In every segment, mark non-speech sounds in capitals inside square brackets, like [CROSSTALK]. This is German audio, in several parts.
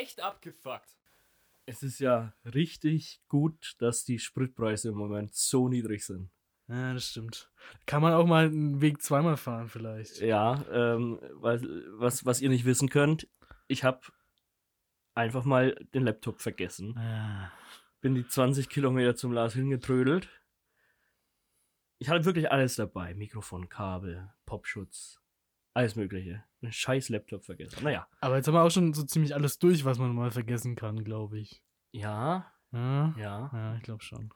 echt abgefuckt. Es ist ja richtig gut, dass die Spritpreise im Moment so niedrig sind. Ja, das stimmt. Kann man auch mal einen Weg zweimal fahren, vielleicht. Ja, ähm, was, was, was ihr nicht wissen könnt, ich habe einfach mal den Laptop vergessen. Ja. Bin die 20 Kilometer zum Lars hingetrödelt. Ich hatte wirklich alles dabei. Mikrofon, Kabel, Popschutz, alles mögliche. Einen scheiß Laptop vergessen. Naja. Aber jetzt haben wir auch schon so ziemlich alles durch, was man mal vergessen kann, glaube ich. Ja, Ja, ja. ja ich glaube schon.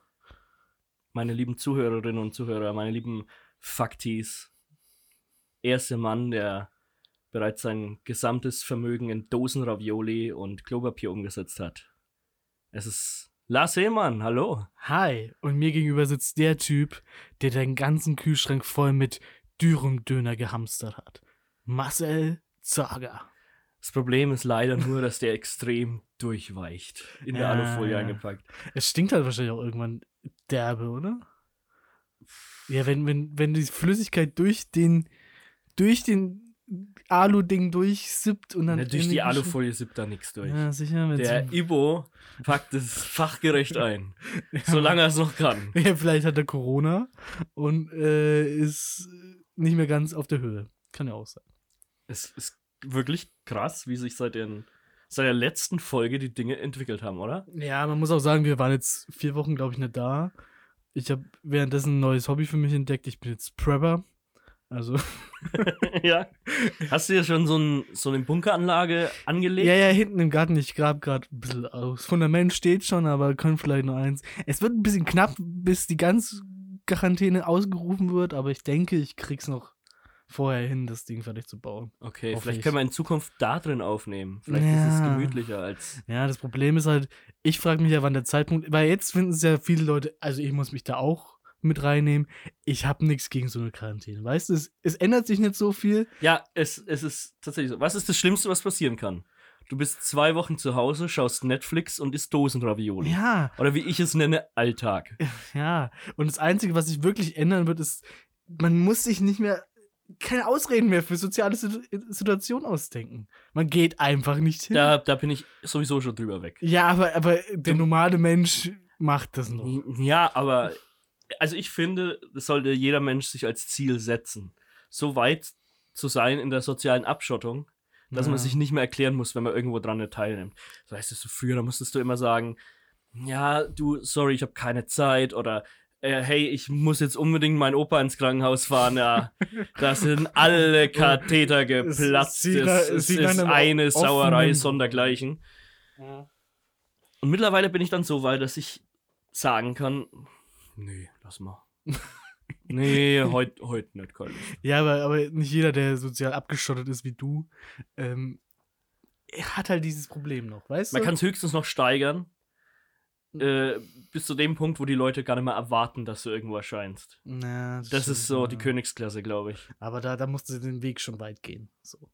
Meine lieben Zuhörerinnen und Zuhörer, meine lieben Faktis. Erster Mann, der bereits sein gesamtes Vermögen in Dosen Ravioli und Klopapier umgesetzt hat. Es ist Lars Hehmann, hallo. Hi, und mir gegenüber sitzt der Typ, der den ganzen Kühlschrank voll mit Dürüm-Döner gehamstert hat. Marcel Zager. Das Problem ist leider nur, dass der extrem durchweicht. In der Ja, Alufolie ja. eingepackt. Es stinkt halt wahrscheinlich auch irgendwann derbe, oder? Ja, wenn, wenn, wenn die Flüssigkeit durch den, durch den Alu-Ding durchsippt und dann. Ja, durch in die Alufolie sippt da nichts durch. Ja, sicher. Der so, Ibo packt es fachgerecht ein. [LAUGHS] Solange er es noch kann. ja, vielleicht hat er Corona und äh, ist nicht mehr ganz auf der Höhe. Kann ja auch sein. Es ist wirklich krass, wie sich seit, den, seit der letzten Folge die Dinge entwickelt haben, oder? Ja, man muss auch sagen, wir waren jetzt vier Wochen, glaube ich, nicht da. Ich habe währenddessen ein neues Hobby für mich entdeckt. Ich bin jetzt Prepper. Also, [LAUGHS] ja. Hast du ja schon so, ein, so eine Bunkeranlage angelegt? ja, ja, hinten im Garten. Ich grab gerade ein bisschen aus. Das Fundament steht schon, aber können vielleicht nur eins. Es wird ein bisschen knapp, bis die ganze Quarantäne ausgerufen wird, aber ich denke, ich krieg's noch vorher hin, das Ding fertig zu bauen. Okay, vielleicht ich. können wir in Zukunft da drin aufnehmen. Vielleicht ist es Ja. gemütlicher als. Ja, das Problem ist halt, ich frage mich ja, wann der Zeitpunkt, weil jetzt finden es ja viele Leute, also ich muss mich da auch mit reinnehmen. Ich habe nichts gegen so eine Quarantäne. Weißt du, es, es ändert sich nicht so viel. Ja, es, es ist tatsächlich so. Was ist das Schlimmste, was passieren kann? Du bist zwei Wochen zu Hause, schaust Netflix und isst Dosenravioli. Ja, Oder wie ich es nenne, Alltag. ja. Und das Einzige, was sich wirklich ändern wird, ist, man muss sich nicht mehr, keine Ausreden mehr für soziale Situ Situationen ausdenken. Man geht einfach nicht hin. Da, da bin ich sowieso schon drüber weg. Ja, aber, aber der normale Mensch macht das noch. Ja, aber also ich finde, das sollte jeder Mensch sich als Ziel setzen, so weit zu sein in der sozialen Abschottung, dass man Ja. sich nicht mehr erklären muss, wenn man irgendwo dran nicht teilnimmt. So heißt es so früher, da musstest du immer sagen, ja, du, sorry, ich habe keine Zeit oder äh, hey, ich muss jetzt unbedingt meinen Opa ins Krankenhaus fahren, ja, [LAUGHS] da sind alle Katheter geplatzt, es es nach ist einem eine Sauerei sondergleichen. Und mittlerweile bin ich dann so weit, dass ich sagen kann, nee, lass mal. [LAUGHS] nee, heute heut nicht, ich. Ja, aber, aber nicht jeder, der sozial abgeschottet ist wie du, ähm, hat halt dieses Problem noch, weißt Man du? kann es höchstens noch steigern, äh, bis zu dem Punkt, wo die Leute gar nicht mehr erwarten, dass du irgendwo erscheinst. Na, Das stimmt, ist so die ja. Königsklasse, glaube ich. Aber da, da musste den Weg schon weit gehen. So.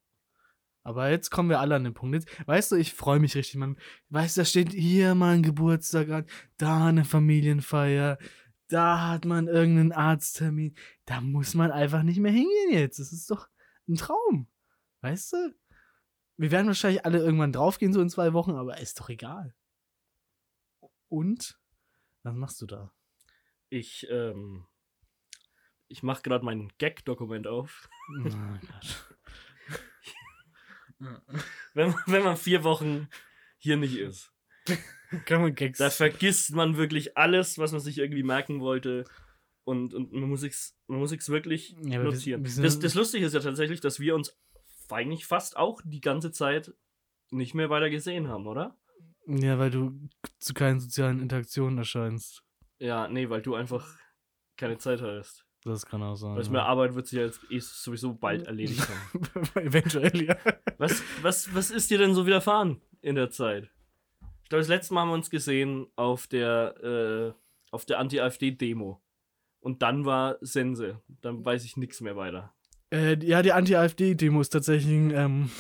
Aber jetzt kommen wir alle an den Punkt. Jetzt, weißt du, ich freue mich richtig, man. Weißt du, da steht hier mal ein Geburtstag an, da eine Familienfeier, da hat man irgendeinen Arzttermin. Da muss man einfach nicht mehr hingehen jetzt. Das ist doch ein Traum. Weißt du? Wir werden wahrscheinlich alle irgendwann draufgehen, so in zwei Wochen, aber ist doch egal. Und? Was machst du da? Ich, ähm, ich mache gerade mein Gag-Dokument auf. Oh [LAUGHS] Gott. Wenn, wenn man vier Wochen hier nicht ist. [LAUGHS] Kann man Gags. Da vergisst man wirklich alles, was man sich irgendwie merken wollte. Und, und man muss sich's, man muss sich's wirklich Ja, wir- notieren. wir sind- das, das Lustige ist ja tatsächlich, dass wir uns eigentlich fast auch die ganze Zeit nicht mehr weiter gesehen haben, oder? Ja, weil du zu keinen sozialen Interaktionen erscheinst. Ja, nee, weil du einfach keine Zeit hast. Das kann auch sein. Weil ja. mehr Arbeit wird sich ja jetzt eh sowieso bald erledigt haben. [LAUGHS] Eventuell, ja. Was, was, was ist dir denn so widerfahren in der Zeit? Ich glaube, das letzte Mal haben wir uns gesehen auf der, äh, auf der Anti-AfD-Demo. Und dann war Sense. Dann weiß ich nichts mehr weiter. Äh, ja, die Anti-AfD-Demo ist tatsächlich ein ähm,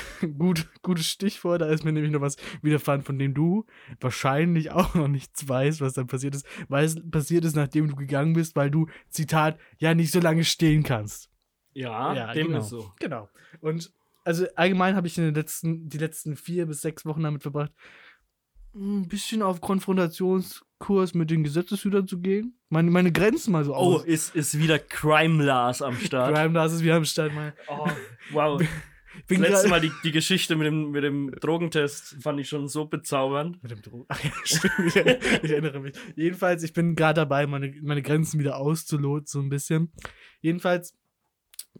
[LAUGHS] gut, gutes Stichwort. Da ist mir nämlich noch was widerfahren, von dem du wahrscheinlich auch noch nichts weißt, was dann passiert ist. Weil es passiert ist, nachdem du gegangen bist, weil du, Zitat, ja nicht so lange stehen kannst. Ja, Ja, dem genau. ist so. Genau. Und also allgemein habe ich in den letzten, die letzten vier bis sechs Wochen damit verbracht, ein bisschen auf Konfrontationskurs mit den Gesetzeshütern zu gehen. Meine, meine Grenzen mal so Oh, aus. ist, ist wieder Crime Lars am Start. Crime Lars ist wieder am Start. Meine, Oh, wow. [LAUGHS] bin Das letzte Mal die, die Geschichte mit dem, mit dem Drogentest fand ich schon so bezaubernd. Mit dem Drogen. [LAUGHS] Ach ja, stimmt. Ich, erinnere mich. Jedenfalls, ich bin gerade dabei, meine, meine Grenzen wieder auszuloten, so ein bisschen. Jedenfalls,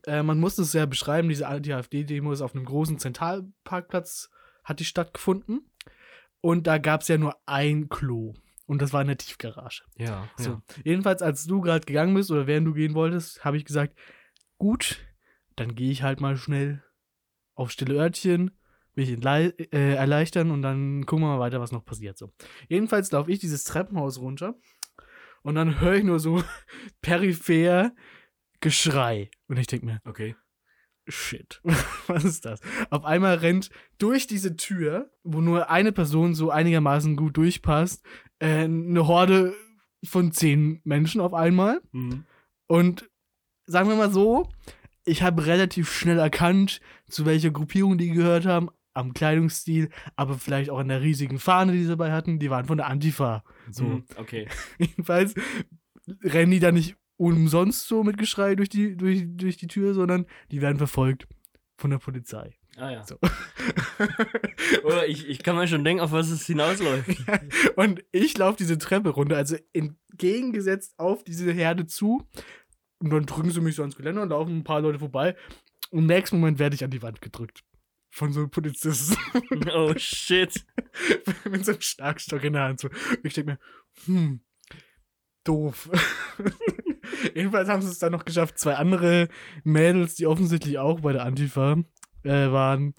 äh, man muss es ja beschreiben, diese Anti-AfD-Demo ist auf einem großen Zentralparkplatz, hat die stattgefunden. Und da gab es ja nur ein Klo. Und das war in der Tiefgarage. Ja, So. Jedenfalls, als du gerade gegangen bist oder während du gehen wolltest, habe ich gesagt, gut, dann gehe ich halt mal schnell auf stille Örtchen, will ich entlei- äh, erleichtern und dann gucken wir mal weiter, was noch passiert. So. Jedenfalls laufe ich dieses Treppenhaus runter und dann höre ich nur so [LAUGHS] peripher Geschrei. Und ich denke mir, Okay. shit, [LAUGHS] was ist das? Auf einmal rennt durch diese Tür, wo nur eine Person so einigermaßen gut durchpasst, äh, eine Horde von zehn Menschen auf einmal. Mhm. Und sagen wir mal so, ich habe relativ schnell erkannt, zu welcher Gruppierung die gehört haben, am Kleidungsstil, aber vielleicht auch an der riesigen Fahne, die sie dabei hatten. Die waren von der Antifa. So. Mhm. Okay. [LAUGHS] Jedenfalls rennen die da nicht umsonst so mit Geschrei durch die, durch, durch die Tür, sondern die werden verfolgt von der Polizei. Ah ja. So. [LAUGHS] Oh, ich, ich kann mir schon denken, auf was es hinausläuft. [LAUGHS] Und ich laufe diese Treppe runter, also entgegengesetzt auf diese Herde zu. Und dann drücken sie mich so ans Geländer und laufen ein paar Leute vorbei. Und im nächsten Moment werde ich an die Wand gedrückt. Von so einem Polizisten [LAUGHS] Oh shit. [LAUGHS] mit so einem Schlagstock in der Hand. So. Und ich denke mir, hm, doof. [LAUGHS] Jedenfalls haben sie es dann noch geschafft, zwei andere Mädels, die offensichtlich auch bei der Antifa äh, waren,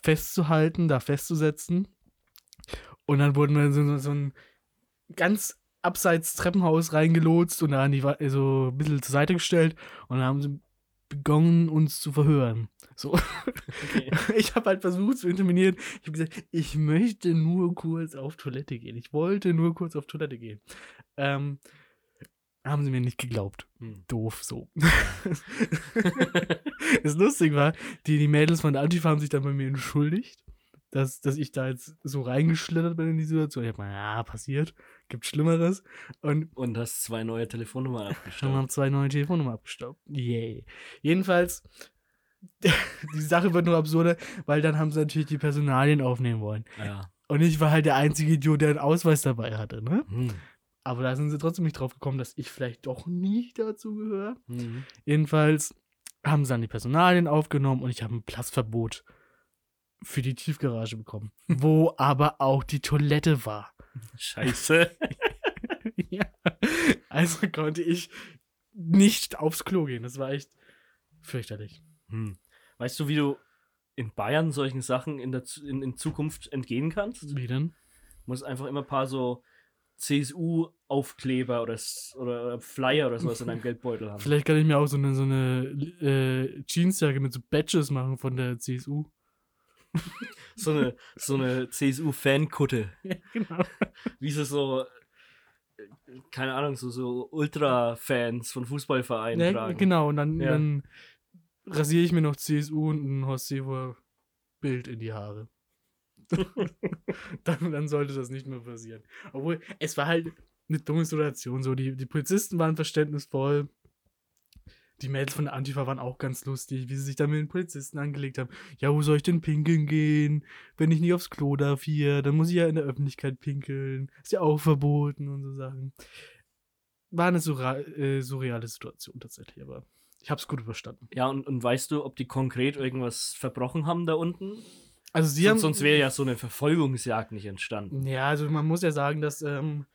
festzuhalten, da festzusetzen. Und dann wurden wir so, so ein ganz abseits Treppenhaus reingelotst und da an die Wa- so ein bisschen zur Seite gestellt und dann haben sie begonnen, uns zu verhören. So. Okay. [LAUGHS] Ich habe halt versucht zu intervenieren. Ich habe gesagt, ich möchte nur kurz auf Toilette gehen. Ich wollte nur kurz auf Toilette gehen. Ähm, haben sie mir nicht geglaubt. Hm. Doof so. [LAUGHS] das lustig war, die, die Mädels von der Antifa haben sich dann bei mir entschuldigt, dass, dass ich da jetzt so reingeschlittert bin in die Situation. Ich habe mal, ja, passiert, gibt Schlimmeres. Und Und hast zwei neue Telefonnummern dann abgestellt. haben [LAUGHS] zwei neue Telefonnummern abgestaubt. Yay. Jedenfalls, [LAUGHS] die Sache wird nur absurder, weil dann haben sie natürlich die Personalien aufnehmen wollen. Ja. Und ich war halt der einzige Idiot, der einen Ausweis dabei hatte, ne? Hm. Aber da sind sie trotzdem nicht drauf gekommen, dass ich vielleicht doch nicht dazu gehöre. Mhm. Jedenfalls haben sie dann die Personalien aufgenommen und ich habe ein Platzverbot für die Tiefgarage bekommen, wo [LAUGHS] aber auch die Toilette war. Scheiße. [LAUGHS] ja. Also konnte ich nicht aufs Klo gehen. Das war echt fürchterlich. Hm. Weißt du, wie du in Bayern solchen Sachen in, der, in, in Zukunft entgehen kannst? Wie denn? Muss einfach immer ein paar so CSU-Aufkleber oder, oder Flyer oder sowas in deinem [LAUGHS] Geldbeutel haben. Vielleicht kann ich mir auch so eine, so eine äh, Jeansjacke mit so Badges machen von der CSU. [LAUGHS] So eine, so eine CSU-Fankutte. [LAUGHS] Ja, genau. Wie sie so, äh, keine Ahnung, so, so Ultra-Fans von Fußballvereinen Ja, tragen. genau, und dann, Ja. dann rasiere ich mir noch CSU und ein Horst Seehofer Bild in die Haare. [LAUGHS] dann, dann sollte das nicht mehr passieren. Obwohl, es war halt eine dumme Situation. So, die, die Polizisten waren verständnisvoll. Die Mädels von der Antifa waren auch ganz lustig, wie sie sich da mit den Polizisten angelegt haben. Ja, wo soll ich denn pinkeln gehen? Wenn ich nie aufs Klo darf hier, dann muss ich ja in der Öffentlichkeit pinkeln. Ist ja auch verboten und so Sachen. War eine surra- äh, surreale Situation tatsächlich, aber ich hab's gut überstanden. Ja, und, und weißt du, ob die konkret irgendwas verbrochen haben da unten? Also sie sonst haben. sonst wäre ja so eine Verfolgungsjagd nicht entstanden. Ja, also man muss ja sagen, dass ähm,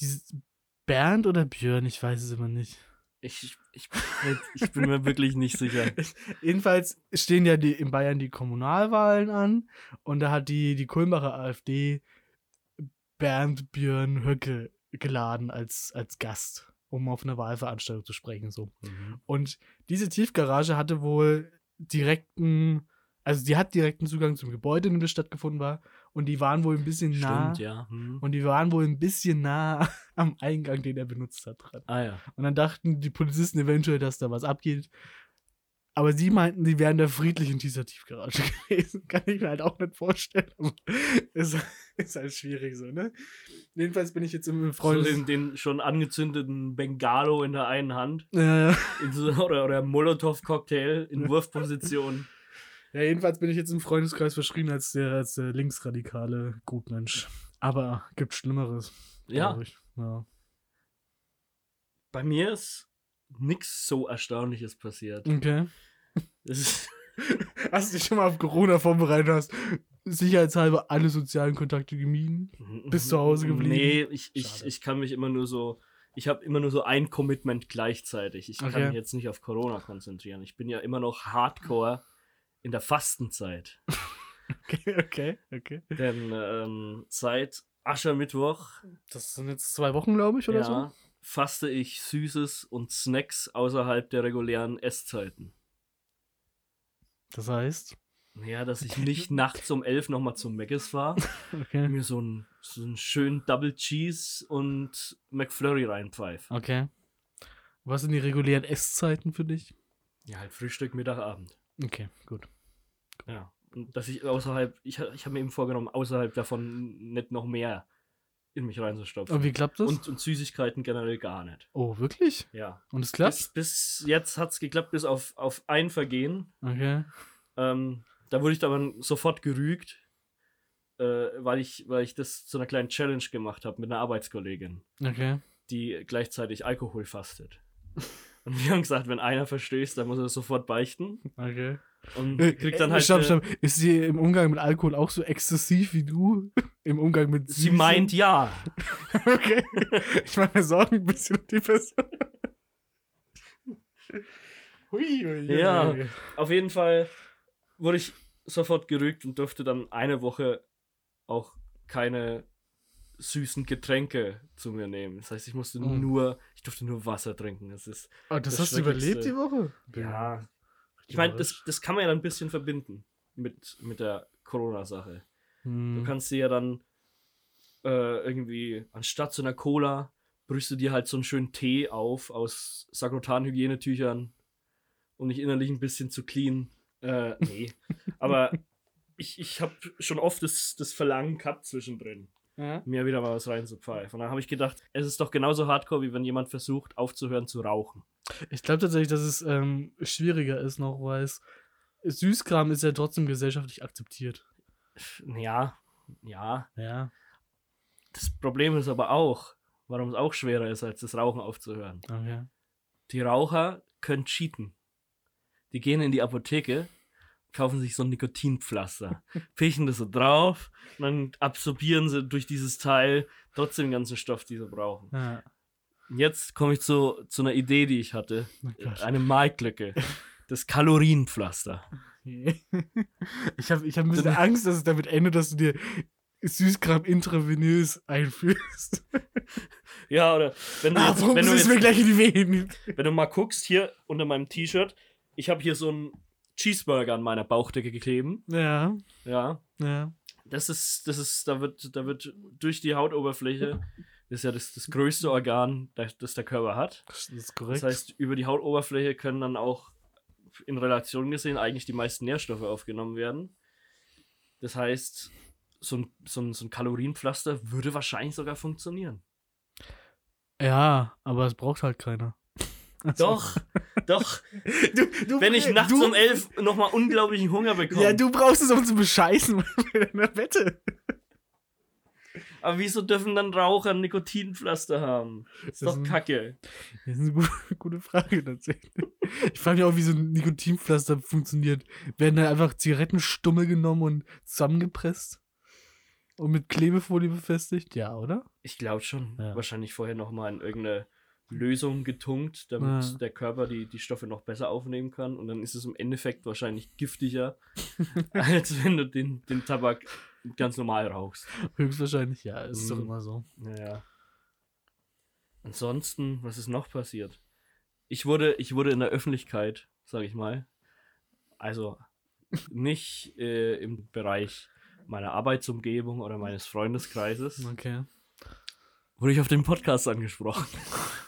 dieses Bernd oder Björn, ich weiß es immer nicht. Ich, ich, ich bin mir wirklich nicht sicher. [LAUGHS] Jedenfalls stehen ja die, in Bayern die Kommunalwahlen an und da hat die, die Kulmbacher AfD Bernd Björn Höcke geladen als, als Gast, um auf einer Wahlveranstaltung zu sprechen. So. Mhm. Und diese Tiefgarage hatte wohl direkten, also die hat direkten Zugang zum Gebäude, in dem das stattgefunden war. Und die waren wohl ein bisschen nah. Stimmt, ja. Mhm. Und die waren wohl ein bisschen nah [LAUGHS] am Eingang, den er benutzt hat. Dran. Ah ja. Und dann dachten die Polizisten eventuell, dass da was abgeht. Aber sie meinten, die wären da friedlich in dieser Tiefgarage [LAUGHS] gewesen. Kann ich mir halt auch nicht vorstellen. Aber [LAUGHS] ist, ist halt schwierig so, ne? Jedenfalls bin ich jetzt im So Freundes... den, den schon angezündeten Bengalo in der einen Hand ja, ja. so, oder, oder Molotow-Cocktail in Wurfposition. Ja, jedenfalls bin ich jetzt im Freundeskreis verschrien als der, als der linksradikale Gutmensch. Aber gibt Schlimmeres. Ja, ja. bei mir ist nichts so Erstaunliches passiert. Okay. [LAUGHS] Hast du dich schon mal auf Corona vorbereitet hast? Sicherheitshalber alle sozialen Kontakte gemieden? Bist zu Hause geblieben? Nee, ich, ich, Schade. ich kann mich immer nur so. Ich habe immer nur so ein Commitment gleichzeitig. Ich Okay. kann mich jetzt nicht auf Corona konzentrieren. Ich bin ja immer noch hardcore in der Fastenzeit. [LAUGHS] Okay, okay, okay. Denn ähm, seit Aschermittwoch Das sind jetzt zwei Wochen, glaube ich, oder ja, faste ich Süßes und Snacks außerhalb der regulären Esszeiten. so? Das heißt? Ja, dass ich [LAUGHS] nicht nachts um elf nochmal zum Mc's fahre, [LAUGHS] Okay. mir so einen so einen schönen Double Cheese und McFlurry reinpfeife. Okay. Was sind die regulären Esszeiten für dich? Ja, halt Frühstück, Mittag, Abend. Okay, gut. Ja. Und dass ich außerhalb, ich, ich habe mir eben vorgenommen, außerhalb davon nicht noch mehr in mich reinzustopfen. Und wie klappt das? Und, und Süßigkeiten generell gar nicht. oh, wirklich? Ja. Und es klappt? Bis, bis jetzt hat es geklappt, bis auf, auf ein Vergehen. Okay. Ähm, da wurde ich dann sofort gerügt, äh, weil, ich, weil ich das zu einer kleinen Challenge gemacht habe mit einer Arbeitskollegin, Okay. die gleichzeitig Alkohol fastet. [LAUGHS] Und wir haben gesagt, wenn einer verstößt, dann muss er sofort beichten. Okay. Und Äh, kriegt dann äh, halt. stopp, äh, stopp. Ist sie im Umgang mit Alkohol auch so exzessiv wie du? [LAUGHS] Im Umgang mit Sie Süßem? meint ja. [LAUGHS] Okay. Ich mir Sorgen ein bisschen um die Person. Hui, hui, hui. Ja. Auf jeden Fall wurde ich sofort gerügt und durfte dann eine Woche auch keine süßen Getränke zu mir nehmen. Das heißt, ich musste Mm. nur, ich durfte nur Wasser trinken. Das ist, Oh, das, Das hast du überlebt die Woche? ja. Ich meine, das, das kann man ja dann ein bisschen verbinden mit, mit der Corona-Sache. Du Hm. kannst dir ja dann äh, irgendwie, anstatt so einer Cola, brüchst du dir halt so einen schönen Tee auf aus Sakrotan-Hygienetüchern, um dich innerlich ein bisschen zu clean. Äh, nee. [LAUGHS] Aber ich, ich habe schon oft das, das Verlangen gehabt zwischendrin, Ja. mir wieder mal was reinzupfeifen. Und dann habe ich gedacht, es ist doch genauso hardcore, wie wenn jemand versucht, aufzuhören zu rauchen. Ich glaube tatsächlich, dass es ähm, schwieriger ist noch, weil es Süßkram ist ja trotzdem gesellschaftlich akzeptiert. Ja, ja. Ja. Das Problem ist aber auch, warum es auch schwerer ist, als das Rauchen aufzuhören. Okay. Die Raucher können cheaten. Die gehen in die Apotheke, kaufen sich so ein Nikotinpflaster, [LAUGHS] pischen das so drauf und dann absorbieren sie durch dieses Teil trotzdem den ganzen Stoff, den sie brauchen. Ja. Jetzt komme ich zu, zu einer Idee, die ich hatte. Oh. Eine Marktlücke. Das Kalorienpflaster. [LAUGHS] Ich habe ich hab ein bisschen Angst, dass es damit endet, dass du dir Süßkram intravenös einführst. [LAUGHS] Ja, oder wenn du, Ah, jetzt, warum wenn, du jetzt, gleich in die Venen? wenn du mal guckst, hier unter meinem T-Shirt, ich habe hier so einen Cheeseburger an meiner Bauchdecke gekleben. Ja, Ja, ja. das ist, das ist, da wird, da wird durch die Hautoberfläche, das ist ja das, das größte Organ, das, das der Körper hat. Das ist korrekt. Das heißt, über die Hautoberfläche können dann auch in Relation gesehen eigentlich die meisten Nährstoffe aufgenommen werden. Das heißt, so ein, so ein, so ein Kalorienpflaster würde wahrscheinlich sogar funktionieren. ja, aber es braucht halt keiner. Doch, doch. [LAUGHS] Du, du, Wenn ich nachts du, um elf nochmal unglaublichen Hunger bekomme. Ja, du brauchst es, um zu bescheißen [LAUGHS] bei deiner Wette. Aber wieso dürfen dann Raucher Nikotinpflaster haben? Ist Das doch ist ein- kacke. Das ist eine gute, [LAUGHS] gute Frage tatsächlich. Ich frage mich auch, wie so ein Nikotinpflaster funktioniert. Werden da einfach Zigarettenstummel genommen und zusammengepresst? Und mit Klebefolie befestigt? Ja, oder? Ich glaube schon. Ja. Wahrscheinlich vorher nochmal in irgendeine Lösung getunkt, damit Ja. der Körper die, die Stoffe noch besser aufnehmen kann. Und dann ist es im Endeffekt wahrscheinlich giftiger, [LAUGHS] als wenn du den, den Tabak ganz normal rauchst. Höchstwahrscheinlich, ja. Ist doch Mhm. immer so. Naja. Ansonsten, was ist noch passiert? Ich wurde, ich wurde in der Öffentlichkeit, sage ich mal, also nicht äh, im Bereich meiner Arbeitsumgebung oder meines Freundeskreises, Okay. wurde ich auf den Podcast angesprochen. [LAUGHS]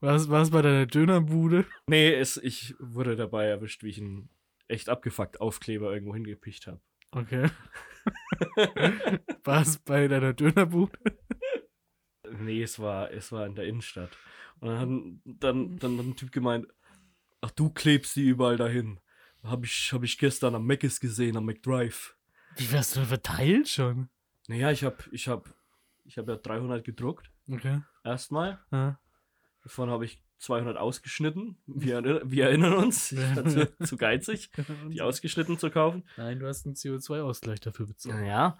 Was war es bei deiner Dönerbude? Nee, es, ich wurde dabei erwischt, wie ich einen echt abgefuckt Aufkleber irgendwo hingepicht habe. Okay. [LAUGHS] war es bei deiner Dönerbude? Nee, es war, es war in der Innenstadt. Und dann, hat- dann, dann hat ein Typ gemeint, ach du klebst die überall dahin. Hab ich, hab ich gestern am Mc's gesehen, am McDrive. Wie wärst du denn verteilt schon? Naja, ich hab, ich hab, ich hab ja 300 gedruckt. Okay. Erstmal. Ja. Davon habe ich 200 ausgeschnitten. Wir, wir erinnern uns. Ich war zu, [LAUGHS] zu geizig, die ausgeschnitten zu kaufen. Nein, du hast einen CO2-Ausgleich dafür bezahlt. Ja.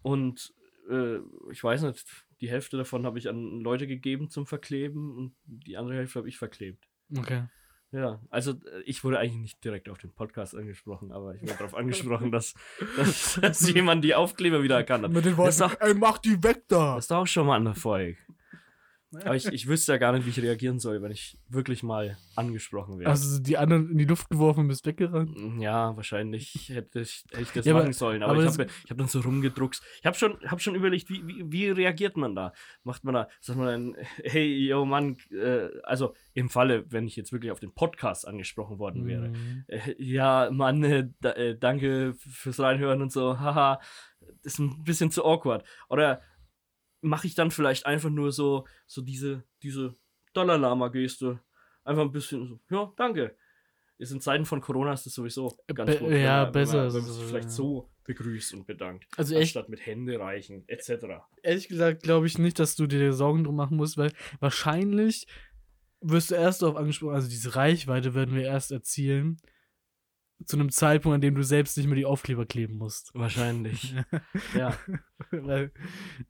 Und äh, ich weiß nicht, die Hälfte davon habe ich an Leute gegeben zum Verkleben und die andere Hälfte habe ich verklebt. Okay. Ja, also äh, ich wurde eigentlich nicht direkt auf den Podcast angesprochen, aber ich wurde darauf angesprochen, dass, dass, dass [LAUGHS] jemand die Aufkleber wieder erkannt hat. Mit den Das ist Worten, doch, ey, mach die weg da! das ist doch auch schon mal ein Erfolg. Aber ich, ich wüsste ja gar nicht, wie ich reagieren soll, wenn ich wirklich mal angesprochen werde. Hast du die anderen in die Luft geworfen und bist weggerannt? Ja, wahrscheinlich hätte ich, hätte ich das Ja, aber- machen sollen. Aber, aber ich habe hab dann so rumgedruckst. Ich habe schon, hab schon überlegt, wie, wie, wie reagiert man da? Macht man da, sagt man dann, hey, yo Mann, äh, also im Falle, wenn ich jetzt wirklich auf den Podcast angesprochen worden wäre. Mhm. Äh, ja, Mann, äh, äh, danke fürs Reinhören und so, haha, das ist ein bisschen zu awkward. Oder mache ich dann vielleicht einfach nur so, so diese, diese Dollar-Lama-Geste. Einfach ein bisschen so, ja, danke. Ist in Zeiten von Corona ist das sowieso ganz Be- gut. wenn ja, man- besser Wenn man, wenn man sich ja. vielleicht so begrüßt und bedankt. Also echt, Anstatt mit Hände reichen, etc. ehrlich gesagt glaube ich nicht, dass du dir Sorgen drum machen musst, weil wahrscheinlich wirst du erst darauf angesprochen, also diese Reichweite werden wir erst erzielen, zu einem Zeitpunkt, an dem du selbst nicht mehr die Aufkleber kleben musst. Wahrscheinlich. [LAUGHS] ja. weil,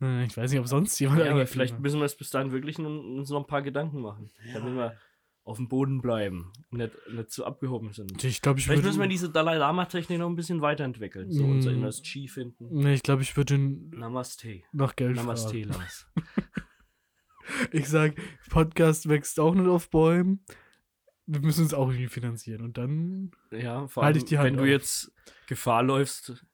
äh, ich weiß nicht, ob sonst jemand ja aber vielleicht müssen wir es bis dahin wirklich uns noch ein paar Gedanken machen. Damit wir auf dem Boden bleiben und nicht, nicht zu abgehoben sind. Ich glaube, ich Vielleicht müssen wir diese Dalai Lama-Technik noch ein bisschen weiterentwickeln. So Mm. unser inneres Chi finden. Nee, ich glaube, ich würde ihn Namaste. nach Geld Namaste. Lars. [LAUGHS] Ich sag, Podcast wächst auch nicht auf Bäumen. Wir müssen uns auch irgendwie finanzieren. Und dann. Ja, vor Halt allem, ich die Hand wenn du auf. jetzt Gefahr läufst,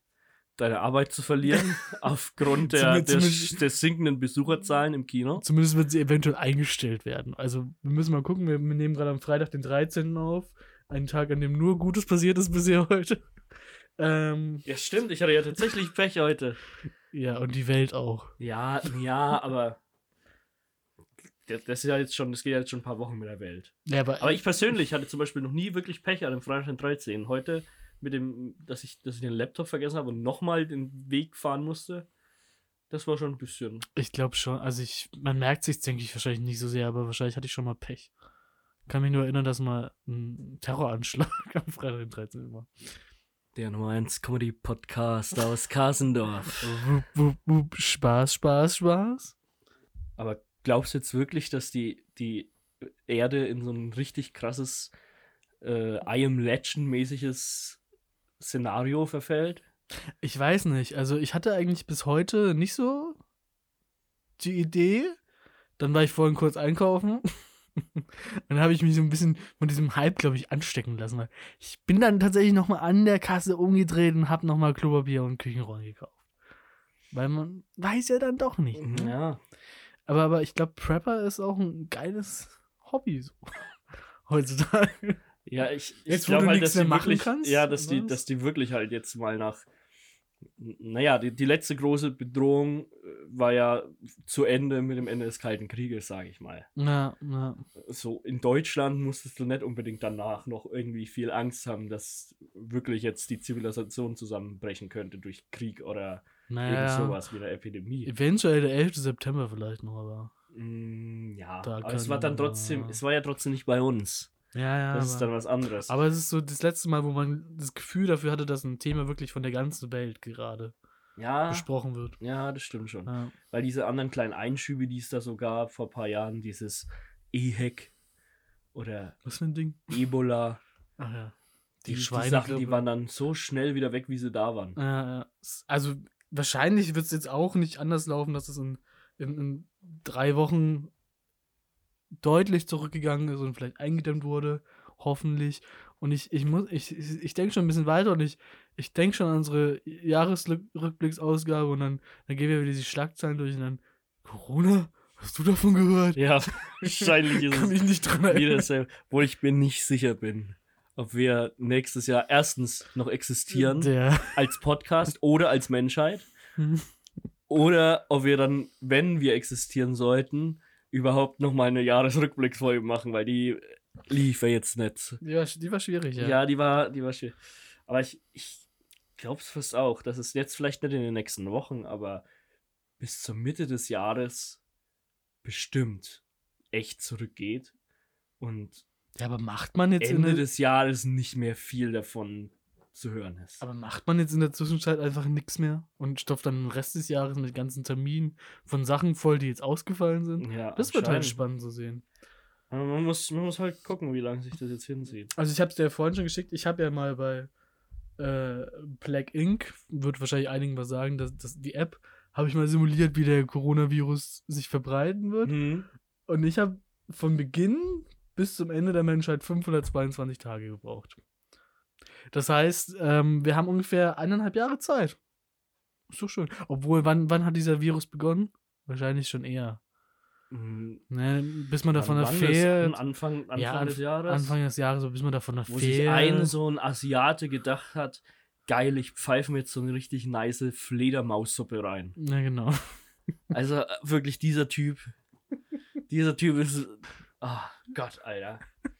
deine Arbeit zu verlieren, [LAUGHS] aufgrund der, der, der sinkenden Besucherzahlen im Kino. Zumindest wird sie eventuell eingestellt werden. Also, wir müssen mal gucken. Wir, wir nehmen gerade am Freitag, den 13. auf. Einen Tag, an dem nur Gutes passiert ist bisher heute. [LAUGHS] Ähm, Ja, stimmt, ich hatte ja tatsächlich Pech heute. ja, und die Welt auch. Ja, ja, aber das das ist ja jetzt schon, das geht ja jetzt schon ein paar Wochen mit der Welt. Ja, aber, Aber ich persönlich hatte zum Beispiel noch nie wirklich Pech an dem Freitag den 13. Heute mit dem, dass ich, dass ich den Laptop vergessen habe und nochmal den Weg fahren musste, das war schon ein bisschen. ich glaube schon. Also, ich, man merkt sich, denke ich, wahrscheinlich nicht so sehr, aber wahrscheinlich hatte ich schon mal Pech. Kann mich nur erinnern, dass mal ein Terroranschlag [LAUGHS] am Freitag, den 13. war. Der Nummer 1 Comedy Podcast aus Kasendorf. Wupp, wupp, wupp. Spaß, Spaß, Spaß. Aber glaubst du jetzt wirklich, dass die, die Erde in so ein richtig krasses äh, I am Legend-mäßiges Szenario verfällt? Ich weiß nicht. Also ich hatte eigentlich bis heute nicht so die Idee. Dann war ich vorhin kurz einkaufen. [LAUGHS] dann habe ich mich so ein bisschen von diesem Hype, glaube ich, anstecken lassen. Ich bin dann tatsächlich nochmal an der Kasse umgedreht und habe nochmal Klopapier und Küchenrollen gekauft. Weil man weiß ja dann doch nicht. Ne? Ja. Aber, aber ich glaube, Prepper ist auch ein geiles Hobby so. [LAUGHS] Heutzutage. Ja, ich, ich glaube halt, dass die wirklich, kannst, ja, dass die, was? dass die wirklich halt jetzt mal nach, naja, die, die letzte große Bedrohung äh, war ja zu Ende mit dem Ende des Kalten Krieges, sage ich mal. Na, na. So in Deutschland musstest du nicht unbedingt danach noch irgendwie viel Angst haben, dass wirklich jetzt die Zivilisation zusammenbrechen könnte durch Krieg oder Naja. irgend sowas wie eine Epidemie. Eventuell der 11. September vielleicht noch, aber. Mm, ja, Da aber es war dann trotzdem, es war ja trotzdem nicht bei uns. Ja, ja. Das ist aber, dann was anderes. aber es ist so das letzte Mal, wo man das Gefühl dafür hatte, dass ein Thema wirklich von der ganzen Welt gerade ja, besprochen wird. ja, das stimmt schon. Ja. Weil diese anderen kleinen Einschübe, die es da so gab vor ein paar Jahren, dieses EHEC oder Was für ein Ding? Ebola, [LAUGHS] Ach ja. die, die, Schweine, Sachen, die waren dann so schnell wieder weg, wie sie da waren. Ja, ja. Also wahrscheinlich wird es jetzt auch nicht anders laufen, dass es in, in, in drei Wochen deutlich zurückgegangen ist und vielleicht eingedämmt wurde. Hoffentlich. Und ich, ich muss, ich, ich, ich denke schon ein bisschen weiter und ich, ich denke schon an unsere Jahresrückblicksausgabe und dann, dann gehen wir wieder diese Schlagzeilen durch und dann Corona? Hast du davon gehört? Ja, wahrscheinlich ist [LAUGHS] Kann es mich nicht dran wieder erinnern. dasselbe. Obwohl ich mir nicht sicher bin, ob wir nächstes Jahr erstens noch existieren Der. als Podcast oder als Menschheit. Oder ob wir dann, wenn wir existieren sollten, überhaupt noch mal eine Jahresrückblicksfolge machen, weil die lief ja jetzt nicht. Die war, die war schwierig, ja. Ja, die war, die war schön. Aber ich, ich glaube es fast auch, dass es jetzt vielleicht nicht in den nächsten Wochen, aber bis zur Mitte des Jahres bestimmt echt zurückgeht und Ja, aber macht man jetzt in Ende des Jahres nicht mehr viel davon zu hören ist. aber macht man jetzt in der Zwischenzeit einfach nichts mehr und stopft dann den Rest des Jahres mit ganzen Terminen von Sachen voll, die jetzt ausgefallen sind? ja, Das wird halt spannend zu sehen. Aber man muss, man muss halt gucken, wie lange sich das jetzt hinzieht. Also ich habe es dir vorhin schon geschickt. Ich habe ja mal bei äh, Black Ink, wird wahrscheinlich einigen was sagen, dass, dass die App habe ich mal simuliert, wie der Coronavirus sich verbreiten wird. Mhm. Und ich habe von Beginn bis zum Ende der Menschheit 522 Tage gebraucht. Das heißt, ähm, wir haben ungefähr eineinhalb Jahre Zeit. Ist doch schön. Obwohl, wann, wann hat dieser Virus begonnen? Wahrscheinlich schon eher. Mhm. Ne, bis man davon erfährt. Anfang, Anfang ja, des Jahres. Anfang des Jahres, so bis man davon wo sich erfährt. ein so ein Asiate gedacht hat, geil, ich pfeife mir jetzt so eine richtig nice Fledermaussuppe rein. Ja, genau. Also äh, wirklich dieser Typ. dieser Typ ist. Oh Gott, Alter. [LAUGHS]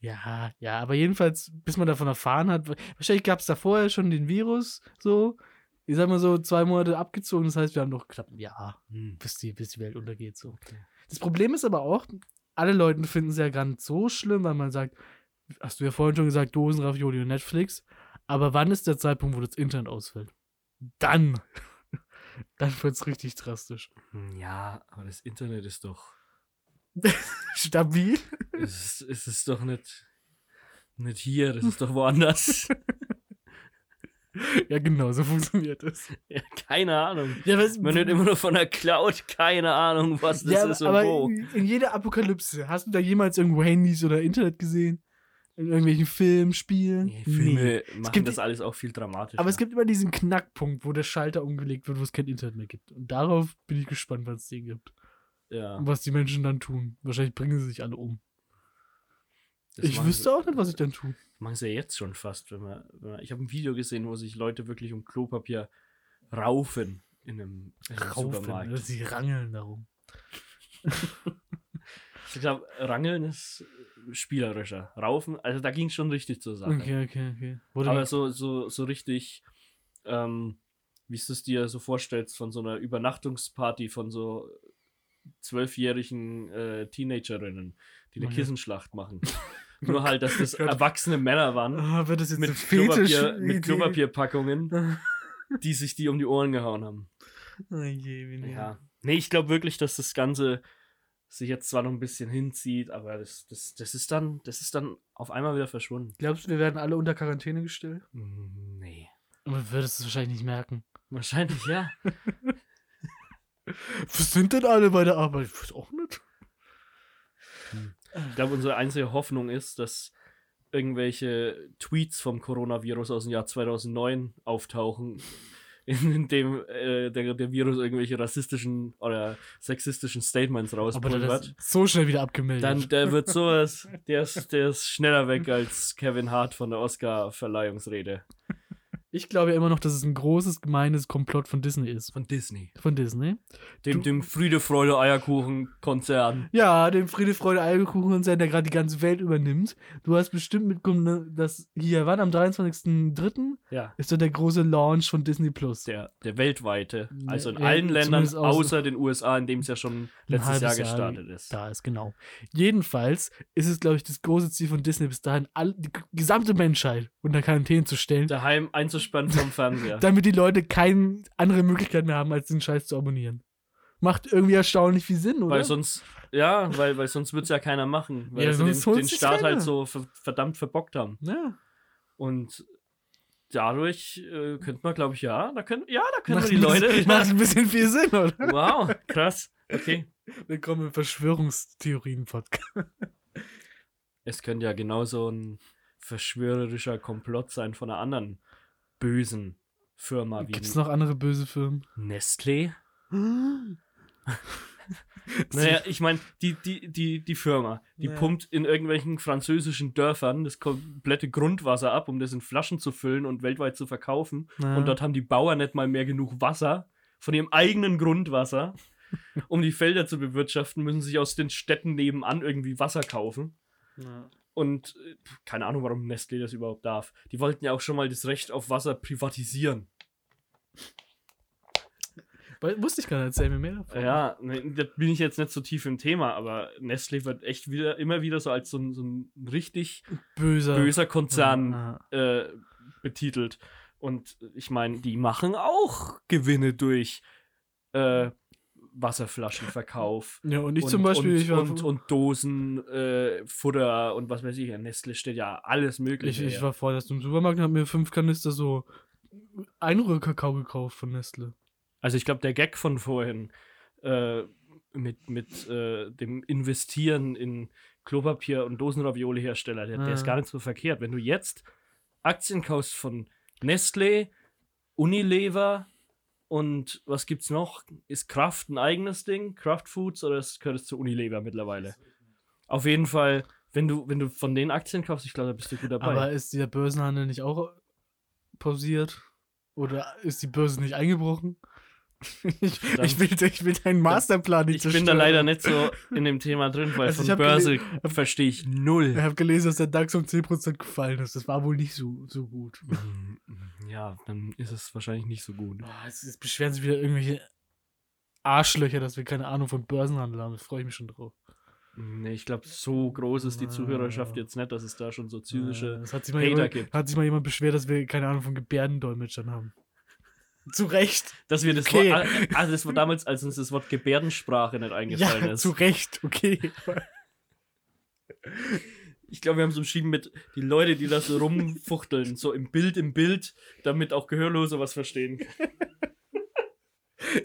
Ja, ja, aber jedenfalls, bis man davon erfahren hat, wahrscheinlich gab es da vorher schon den Virus, so, ich sag mal so, zwei Monate abgezogen, das heißt, wir haben noch knapp ein Jahr, Hm. bis die, bis die Welt untergeht, so. Das Problem ist aber auch, alle Leute finden es ja gar nicht so schlimm, weil man sagt, hast du ja vorhin schon gesagt, Dosen, Ravioli und Netflix, aber wann ist der Zeitpunkt, wo das Internet ausfällt? Dann, [LAUGHS] dann wird es richtig drastisch. Hm, Ja, aber das Internet ist doch. [LAUGHS] Stabil? Es ist, es ist doch nicht. Nicht hier, das ist doch woanders. [LAUGHS] Ja, genau, so funktioniert es. ja, keine Ahnung. Ja, was, Man hört immer nur von der Cloud, keine Ahnung, was das ja, ist und wo. in, in jeder Apokalypse, hast du da jemals irgendwo Handys oder Internet gesehen? In irgendwelchen Filmen, Spielen? Nee, Filme machen gibt- das alles auch viel dramatischer. Aber es gibt immer diesen Knackpunkt, wo der Schalter umgelegt wird, wo es kein Internet mehr gibt. Und darauf bin ich gespannt, was es den gibt. Ja, Und was die Menschen dann tun. Wahrscheinlich bringen sie sich alle um. das ich wüsste sie, auch nicht, was ich dann tue. machen sie ja jetzt schon fast. Wenn man, wenn man, ich habe ein Video gesehen, wo sich Leute wirklich um Klopapier raufen in einem, in einem Raufen, Supermarkt. sie rangeln darum. [LAUGHS] Ich glaube, Rangeln ist spielerischer. Raufen, also da ging es schon richtig zur Sache. Okay, okay, okay. Wurde Aber so, so, so richtig, ähm, wie du es dir so vorstellst, von so einer Übernachtungsparty von so zwölfjährigen äh, Teenagerinnen, die eine Oh ja. Kissenschlacht machen. [LAUGHS] Nur halt, dass das Gott. erwachsene Männer waren ah, wird das jetzt mit? Klopapier, mit Klopapierpackungen, [LAUGHS] die sich die um die Ohren gehauen haben. Oh je, wie Ja. Nee, ich glaube wirklich, dass das Ganze sich jetzt zwar noch ein bisschen hinzieht, aber das, das, das ist dann, das ist dann auf einmal wieder verschwunden. Glaubst du, wir werden alle unter Quarantäne gestellt? Mm, Nee. Aber du würdest es wahrscheinlich nicht merken. Wahrscheinlich ja. [LAUGHS] Was sind denn alle bei der Arbeit? Ich weiß auch nicht. Ich glaube, unsere einzige Hoffnung ist, dass irgendwelche Tweets vom Coronavirus aus dem Jahr 2009 auftauchen, in dem äh, der, der Virus irgendwelche rassistischen oder sexistischen Statements rauspulvert. so schnell wieder abgemeldet. Dann der wird sowas, der ist, der ist schneller weg als Kevin Hart von der Oscar-Verleihungsrede. Ich glaube ja immer noch, dass es ein großes, gemeines Komplott von Disney ist. Von Disney. Von Disney. Dem, Du- dem Friede, Freude, Eierkuchen-Konzern. Ja, dem Friede, Freude, Eierkuchen-Konzern, der gerade die ganze Welt übernimmt. Du hast bestimmt mitbekommen, ne, dass hier, wann, am 23.03. Ja. ist doch der große Launch von Disney Plus. Der, der weltweite. Also in Ja, allen Ländern, außer den USA, in dem es ja schon letztes Jahr gestartet ist. Da ist, genau. Jedenfalls ist es, glaube ich, das große Ziel von Disney bis dahin, all, die gesamte Menschheit unter Quarantäne zu stellen, Daheim einzuspannen vom Fernseher. [LAUGHS] damit die Leute keine andere Möglichkeit mehr haben, als den Scheiß zu abonnieren. Macht irgendwie erstaunlich viel Sinn, oder? Weil sonst, ja, weil, weil sonst wird es ja keiner machen. Weil Ja, sie den, den Start keiner. halt so ver verdammt verbockt haben. ja. Und dadurch äh, könnte man, glaube ich, ja, da können, ja, da können Macht wir die ein bisschen- Leute. Macht ein bisschen viel Sinn, oder? Wow, krass. Okay. Willkommen im Verschwörungstheorien-Podcast. Es könnte ja genauso ein verschwörerischer Komplott sein von einer anderen bösen Firma Gibt es noch andere böse Firmen? Nestlé. [LAUGHS] Naja, ich meine, die, die, die, die Firma, die Ja. pumpt in irgendwelchen französischen Dörfern das komplette Grundwasser ab, um das in Flaschen zu füllen und weltweit zu verkaufen. Ja. Und dort haben die Bauern nicht mal mehr genug Wasser von ihrem eigenen Grundwasser, [LAUGHS] um die Felder zu bewirtschaften, müssen sich aus den Städten nebenan irgendwie Wasser kaufen. Ja. Und äh, keine Ahnung, warum Nestlé das überhaupt darf. Die wollten ja auch schon mal das Recht auf Wasser privatisieren. Wusste ich gar nicht, erzähl mir mehr davon. Ja, ne, da bin ich jetzt nicht so tief im Thema, aber Nestlé wird echt wieder immer wieder so als so ein, so ein richtig Böser. böser Konzern Ja. äh, betitelt. Und ich meine, die machen auch Gewinne durch äh, Wasserflaschenverkauf. Ja, und ich und, zum Beispiel, und, ich war. und, und Dosen, äh, Futter und was weiß ich. In Nestle steht ja alles ich, Mögliche. ich her. war vorher im Supermarkt und hab mir fünf Kanister so Einrührkakao gekauft von Nestle. Also ich glaube, der Gag von vorhin äh, mit, mit äh, dem Investieren in Klopapier und Dosenravioli-Hersteller, der, der ist gar nicht so verkehrt. Wenn du jetzt Aktien kaufst von Nestlé, Unilever und was gibt's noch? Ist Kraft ein eigenes Ding? Kraft Foods oder gehört es zu Unilever mittlerweile? Auf jeden Fall, wenn du, wenn du von den Aktien kaufst, ich glaube, da bist du gut dabei. Aber ist der Börsenhandel nicht auch pausiert? Oder ist die Börse nicht eingebrochen? Ich, ich, will, ich will deinen Masterplan nicht ich bin da leider nicht so in dem Thema drin, weil Also von Börse verstehe ich null. Ich habe gelesen, dass der DAX um 10% gefallen ist. Das war wohl nicht so, so gut. Mm, Ja, dann ist es wahrscheinlich nicht so gut. Boah, jetzt, jetzt beschweren sich wieder irgendwelche Arschlöcher, dass wir keine Ahnung von Börsenhandel haben. Da freue ich mich schon drauf. Nee, ich glaube, so groß ist die Ah. Zuhörerschaft jetzt nicht, dass es da schon so zynische. Es hat sich, mal Hater jemand, gibt. hat sich mal jemand beschwert, dass wir keine Ahnung von Gebärdendolmetschern haben. Zu Recht. Dass wir das Okay. Wort. Also, das war damals, als uns das Wort Gebärdensprache nicht eingefallen Ja, ist. zu Recht, okay. Ich glaube, wir haben es umschrieben mit die Leute, die da so rumfuchteln, so im Bild, im Bild, damit auch Gehörlose was verstehen. können.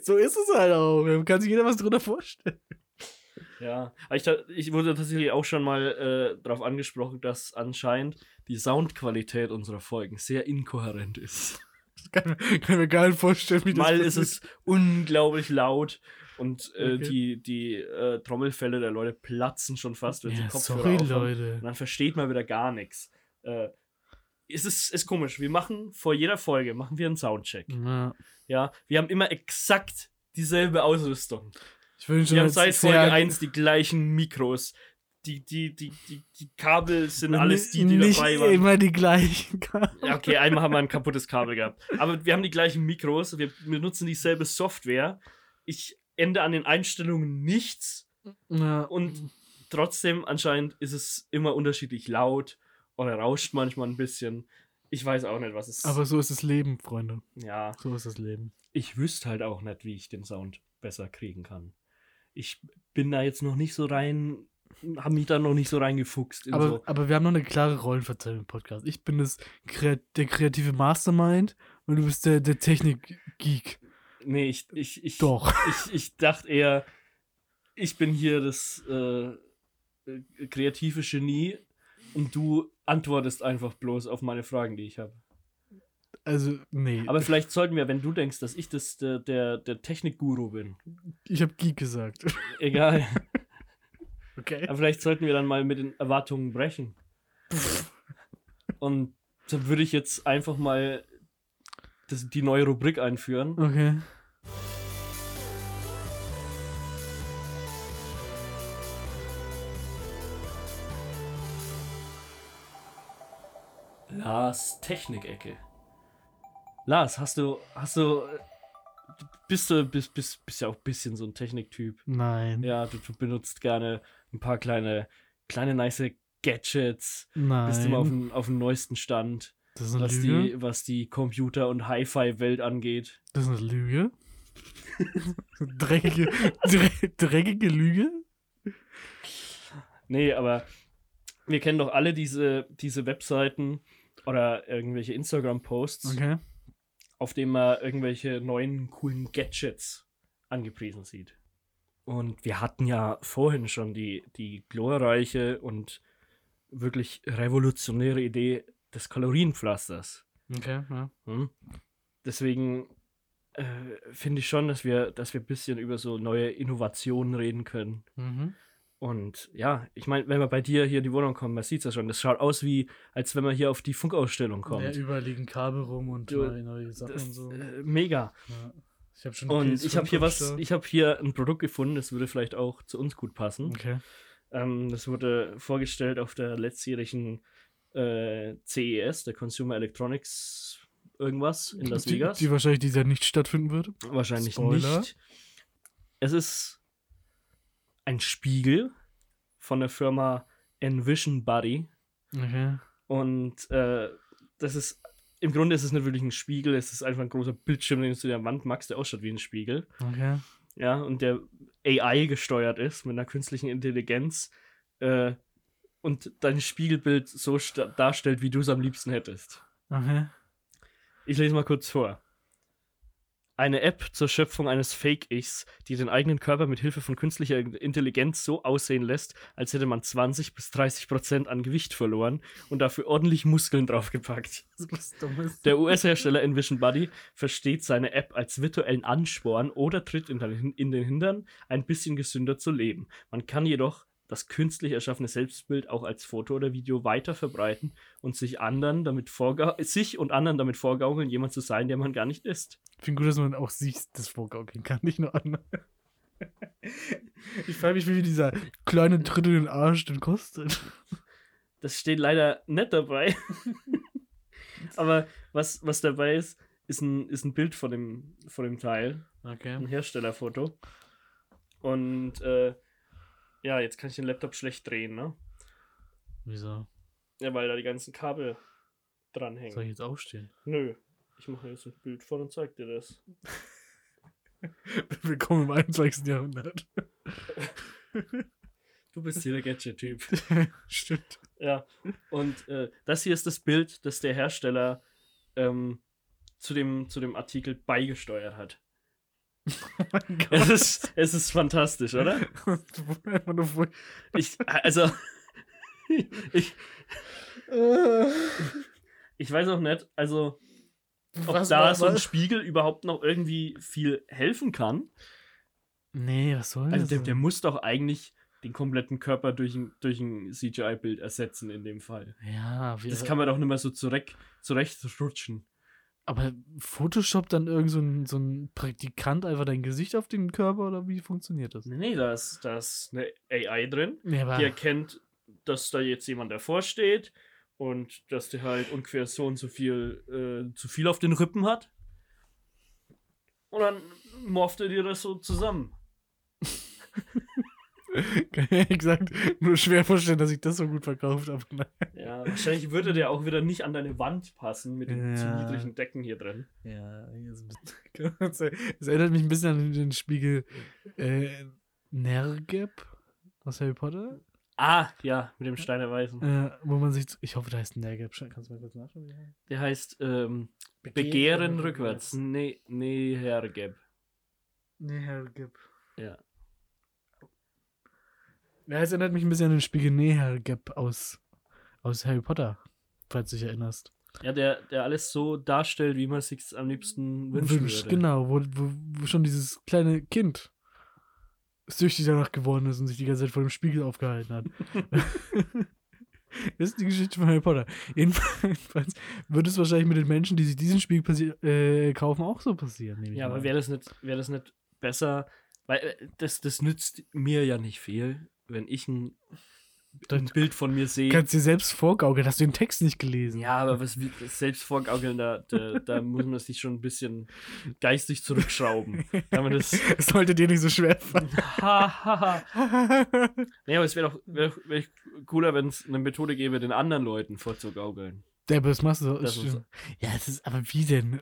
so ist es halt auch. Kann sich jeder was drunter vorstellen. Ja, ich, ich wurde tatsächlich auch schon mal äh, darauf angesprochen, dass anscheinend die Soundqualität unserer Folgen sehr inkohärent ist. [LAUGHS] Kann, kann mir gar nicht vorstellen, wie das Mal ist es unglaublich laut und äh, Okay. die, die äh, Trommelfälle der Leute platzen schon fast, wenn sie Ja, Kopfhörer sorry, aufhaben. Leute. Und dann versteht man wieder gar nichts. Äh, es ist, ist komisch. Wir machen vor jeder Folge machen wir einen Soundcheck. Ja. Ja, wir haben immer exakt dieselbe Ausrüstung. Ich wünsche Wir haben seit Folge 1 die gleichen Mikros. Die, die, die, die, die Kabel sind alles die, die nicht dabei waren. immer die gleichen. Ja, okay, einmal haben wir ein kaputtes Kabel gehabt. Aber wir haben die gleichen Mikros, wir benutzen dieselbe Software. Ich ändere an den Einstellungen nichts Ja. und trotzdem anscheinend ist es immer unterschiedlich laut oder rauscht manchmal ein bisschen. Ich weiß auch nicht, was es Aber so ist das Leben, Freunde. Ja, So ist das Leben. ich wüsste halt auch nicht, wie ich den Sound besser kriegen kann. Ich bin da jetzt noch nicht so rein, habe mich da noch nicht so reingefuchst. In Aber, so. aber wir haben noch eine klare Rollenverteilung im Podcast. Ich bin das, der kreative Mastermind und du bist der, der Technik-Geek. Nee, ich, ich, ich, Doch. ich, ich dachte eher, ich bin hier das äh, äh, kreative Genie und du antwortest einfach bloß auf meine Fragen, die ich habe. Also, nee. Aber vielleicht sollten wir, wenn du denkst, dass ich das der, der, der Technikguru bin, ich habe Geek gesagt. egal, [LAUGHS] Okay. aber vielleicht sollten wir dann mal mit den Erwartungen brechen. Und dann würde ich jetzt einfach mal das, die neue Rubrik einführen. Okay. Lars Technikecke. Lars, hast du, hast du, bist du, bist, bist, bist ja auch ein bisschen so ein Techniktyp. Nein. Ja, du, du benutzt gerne ein paar kleine, kleine nice Gadgets. Nein. Bist immer auf dem, auf dem neuesten Stand, das ist eine was Lüge. die, was die Computer- und Hi-Fi-Welt angeht. Das ist eine Lüge. [LAUGHS] dreckige, dre dreckige Lüge? Nee, aber wir kennen doch alle diese, diese Webseiten oder irgendwelche Instagram-Posts, Okay. auf denen man irgendwelche neuen coolen Gadgets angepriesen sieht. Und wir hatten ja vorhin schon die, die glorreiche und wirklich revolutionäre Idee des Kalorienpflasters. Okay, ja. Hm? Deswegen äh, finde ich schon, dass wir, dass wir ein bisschen über so neue Innovationen reden können. Mhm. Und ja, ich meine, wenn wir bei dir hier in die Wohnung kommen, man sieht es ja schon, das schaut aus wie, als wenn man hier auf die Funkausstellung kommt. Ja, überall liegen Kabel rum und Du, neue, neue Sachen das, und so. äh, mega. Ja. Ich habe schon Und PS5 ich habe hier was, ich habe hier ein Produkt gefunden, das würde vielleicht auch zu uns gut passen. Okay. Ähm, das wurde vorgestellt auf der letztjährigen äh, CES, der Consumer Electronics irgendwas in Las die, Vegas. die wahrscheinlich dieses Jahr nicht stattfinden würde. Wahrscheinlich Spoiler. nicht. Es ist ein Spiegel von der Firma Envision Buddy. Okay. Und äh, das ist, im Grunde ist es nicht wirklich ein Spiegel, es ist einfach ein großer Bildschirm, den du zu der Wand machst, der ausschaut wie ein Spiegel. Okay. Ja, und der AI gesteuert ist mit einer künstlichen Intelligenz äh, und dein Spiegelbild so darstellt, wie du es am liebsten hättest. Okay. Ich lese mal kurz vor. Eine App zur Schöpfung eines Fake-Ichs, die den eigenen Körper mit Hilfe von künstlicher Intelligenz so aussehen lässt, als hätte man 20 bis 30 Prozent an Gewicht verloren und dafür ordentlich Muskeln draufgepackt. [LAUGHS] Das ist was Dummes. Der US-Hersteller Envision Buddy versteht seine App als virtuellen Ansporn oder tritt in den, in den Hintern, ein bisschen gesünder zu leben. Man kann jedoch das künstlich erschaffene Selbstbild auch als Foto oder Video weiter verbreiten und sich anderen damit sich und anderen damit vorgaukeln, jemand zu sein, der man gar nicht ist. Ich finde gut, dass man auch sich das vorgaukeln kann, nicht nur andere. [LAUGHS] Ich frage mich, wie viel dieser kleine Tritt in den Arsch denn kostet. Das steht leider nicht dabei. [LAUGHS] Aber was, was dabei ist, ist ein, ist ein Bild von dem, von dem Teil. Okay. ein Herstellerfoto. Und äh, ja, jetzt kann ich den Laptop schlecht drehen, ne? Wieso? Ja, weil da die ganzen Kabel Soll dranhängen. ich jetzt aufstehen? Nö. Ich mache jetzt ein Bild von und zeig dir das. [LAUGHS] Willkommen im 21. Jahrhundert. [LAUGHS] Du bist hier der Gadget-Typ. [LAUGHS] Stimmt. ja. Und äh, das hier ist das Bild, das der Hersteller ähm, zu, dem, zu dem Artikel beigesteuert hat. Oh. [LAUGHS] Es ist, es ist fantastisch, oder? [LAUGHS] Ich, also. [LAUGHS] ich, ich weiß auch nicht, also. ob Was da war- so ein was? Spiegel überhaupt noch irgendwie viel helfen kann. Nee, was soll Also das? der, der muss doch eigentlich den kompletten Körper durch ein, durch ein CGI-Bild ersetzen in dem Fall. ja, wie, Das kann man doch nicht mehr so zurecht, zurecht rutschen. Aber Photoshop dann irgend so ein, so ein Praktikant einfach dein Gesicht auf den Körper oder wie funktioniert das? Nee, nee, da ist, da ist eine AI drin, Nee, die erkennt, dass da jetzt jemand davor steht und dass der halt ungefähr so und so viel äh, zu viel auf den Rippen hat. Und dann morpht er dir das so zusammen. [LAUGHS] [LAUGHS] kann ich ehrlich gesagt nur schwer vorstellen, dass ich das so gut verkauft habe. [LAUGHS] Ja, wahrscheinlich würde der auch wieder nicht an deine Wand passen mit den zu Ja. niedrigen Decken hier drin. Ja. Es [LAUGHS] erinnert mich ein bisschen an den Spiegel äh, Nergeb aus Harry Potter. Ah, ja, mit dem Steinerweisen. Äh, wo man sich. Ich hoffe, da heißt Nergeb. Kannst du mal kurz nachschauen? der heißt? Der ähm, Begehren rückwärts. Nee, nee, Hergeb. Nee, Nergeb. Ja. Ja, es erinnert mich ein bisschen an den Spiegel Nergeb aus, aus Harry Potter, falls du dich erinnerst. Ja, der, der alles so darstellt, wie man sich am liebsten wünschen Wünsch, würde. Genau, wo, wo, wo schon dieses kleine Kind süchtig danach geworden ist und sich die ganze Zeit vor dem Spiegel aufgehalten hat. [LAUGHS] das ist die Geschichte von Harry Potter. Jedenfalls [LAUGHS] wird es wahrscheinlich mit den Menschen, die sich diesen Spiegel äh, kaufen, auch so passieren. Ja, aber wäre das nicht, wäre das nicht besser, weil äh, das, das nützt mir ja nicht viel, wenn ich ein, ein Bild von mir sehe. kannst dir selbst vorgaukeln, hast du den Text nicht gelesen. Ja, aber was das selbst vorgaukeln, da, da, da [LAUGHS] muss man sich schon ein bisschen geistig zurückschrauben. [LAUGHS] das, Es sollte dir nicht so schwer fallen. [LAUGHS] Nee, aber es wäre doch, wär, doch- wär cooler, wenn es eine Methode gäbe, den anderen Leuten vorzugaukeln. Der, aber das machst du. Das ist- ja, das ist, aber wie denn?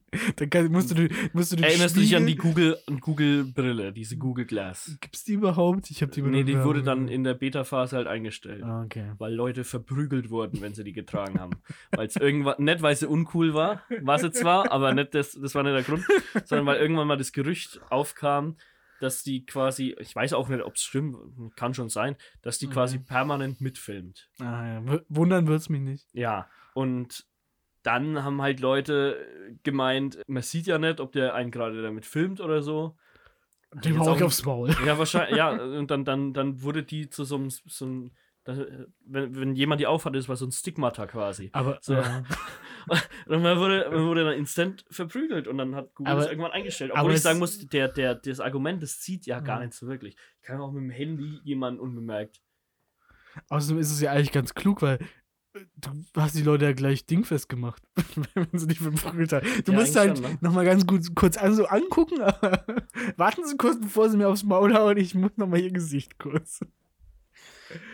[LAUGHS] Dann kann, musst du, musst du den Erinnerst du dich an die Google, an Google-Brille, diese Google Glass? Gibt's die überhaupt? Ich habe die Nee, die wurde dann in der Beta-Phase halt eingestellt. Ah, okay. Weil Leute verprügelt wurden, wenn sie die getragen haben. Weil es irgendwann, nicht weil sie uncool war, war sie zwar, aber nicht das, das war nicht der Grund, sondern weil irgendwann mal das Gerücht aufkam, dass die quasi, ich weiß auch nicht, ob es stimmt, kann schon sein, dass die quasi Okay. permanent mitfilmt. Ah, ja. Wundern wird's mich nicht. Ja, und dann haben halt Leute gemeint, man sieht ja nicht, ob der einen gerade damit filmt oder so. Dem Jetzt hau ich aufs Maul. [LAUGHS] Ja, wahrscheinlich, ja, und dann, dann, dann wurde die zu so einem, so einem wenn, wenn jemand die aufhat, das war so ein Stigmata quasi. Aber So. ja. [LAUGHS] Und man wurde, man wurde dann instant verprügelt und dann hat Google Aber- das irgendwann eingestellt. aber Obwohl ich sagen muss, der, der, das Argument, das zieht ja gar nicht so wirklich. Ich kann auch mit dem Handy jemanden unbemerkt. Außerdem ist es ja eigentlich ganz klug, weil du hast die Leute ja gleich dingfest gemacht, [LAUGHS] wenn sie dich verprügelt haben. Du Ja, musst halt schon, ne? nochmal ganz gut kurz an, so angucken. [LAUGHS] aber Warten Sie kurz, bevor Sie mir aufs Maul hauen. Ich muss nochmal Ihr Gesicht kurz.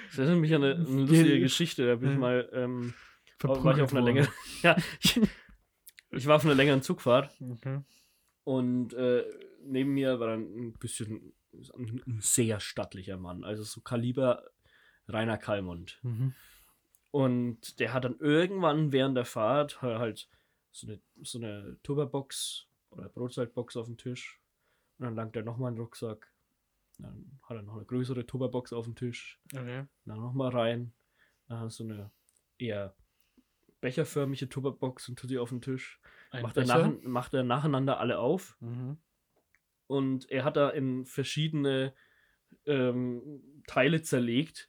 Das erinnert mich an eine, eine lustige Ja. Geschichte. Da bin ich mal, ähm, war ich auf einer längeren, [LAUGHS] ja, ich, ich war auf einer längeren Zugfahrt Okay. und äh, neben mir war dann ein bisschen ein, ein sehr stattlicher Mann. Also so Kaliber Rainer Kallmund. Mhm. Und der hat dann irgendwann während der Fahrt halt so eine, so eine Tupperbox oder Brotzeitbox auf dem Tisch. Und dann langt er nochmal einen Rucksack. Dann hat er noch eine größere Tupperbox auf dem Tisch. Okay. Dann nochmal rein. Dann hat er so eine eher becherförmige Tupperbox und tut die auf den Tisch. Ein Macht er, nach, macht er nacheinander alle auf. Mhm. Und er hat da in verschiedene ähm, Teile zerlegt.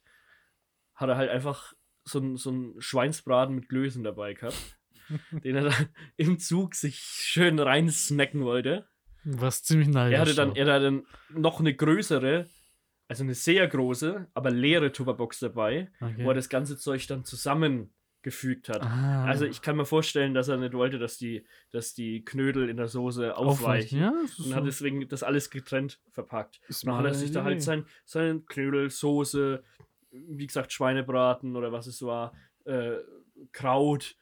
Hat er halt einfach so einen so einen Schweinsbraten mit Klößen dabei gehabt. [LAUGHS] den er dann im Zug sich schön rein snacken wollte. Was ziemlich neidisch. Er hatte dann, er hatte dann noch eine größere, also eine sehr große, aber leere Tupperbox dabei, okay. wo er das ganze Zeug dann zusammengefügt hat. ah. Also ich kann mir vorstellen, dass er nicht wollte, dass die, dass die Knödel in der Soße aufweichen. Ja, Und hat deswegen das alles getrennt verpackt. ist Und dann hat er sich da halt sein, seinen Knödel, Soße, wie gesagt, Schweinebraten oder was es war, äh, Kraut,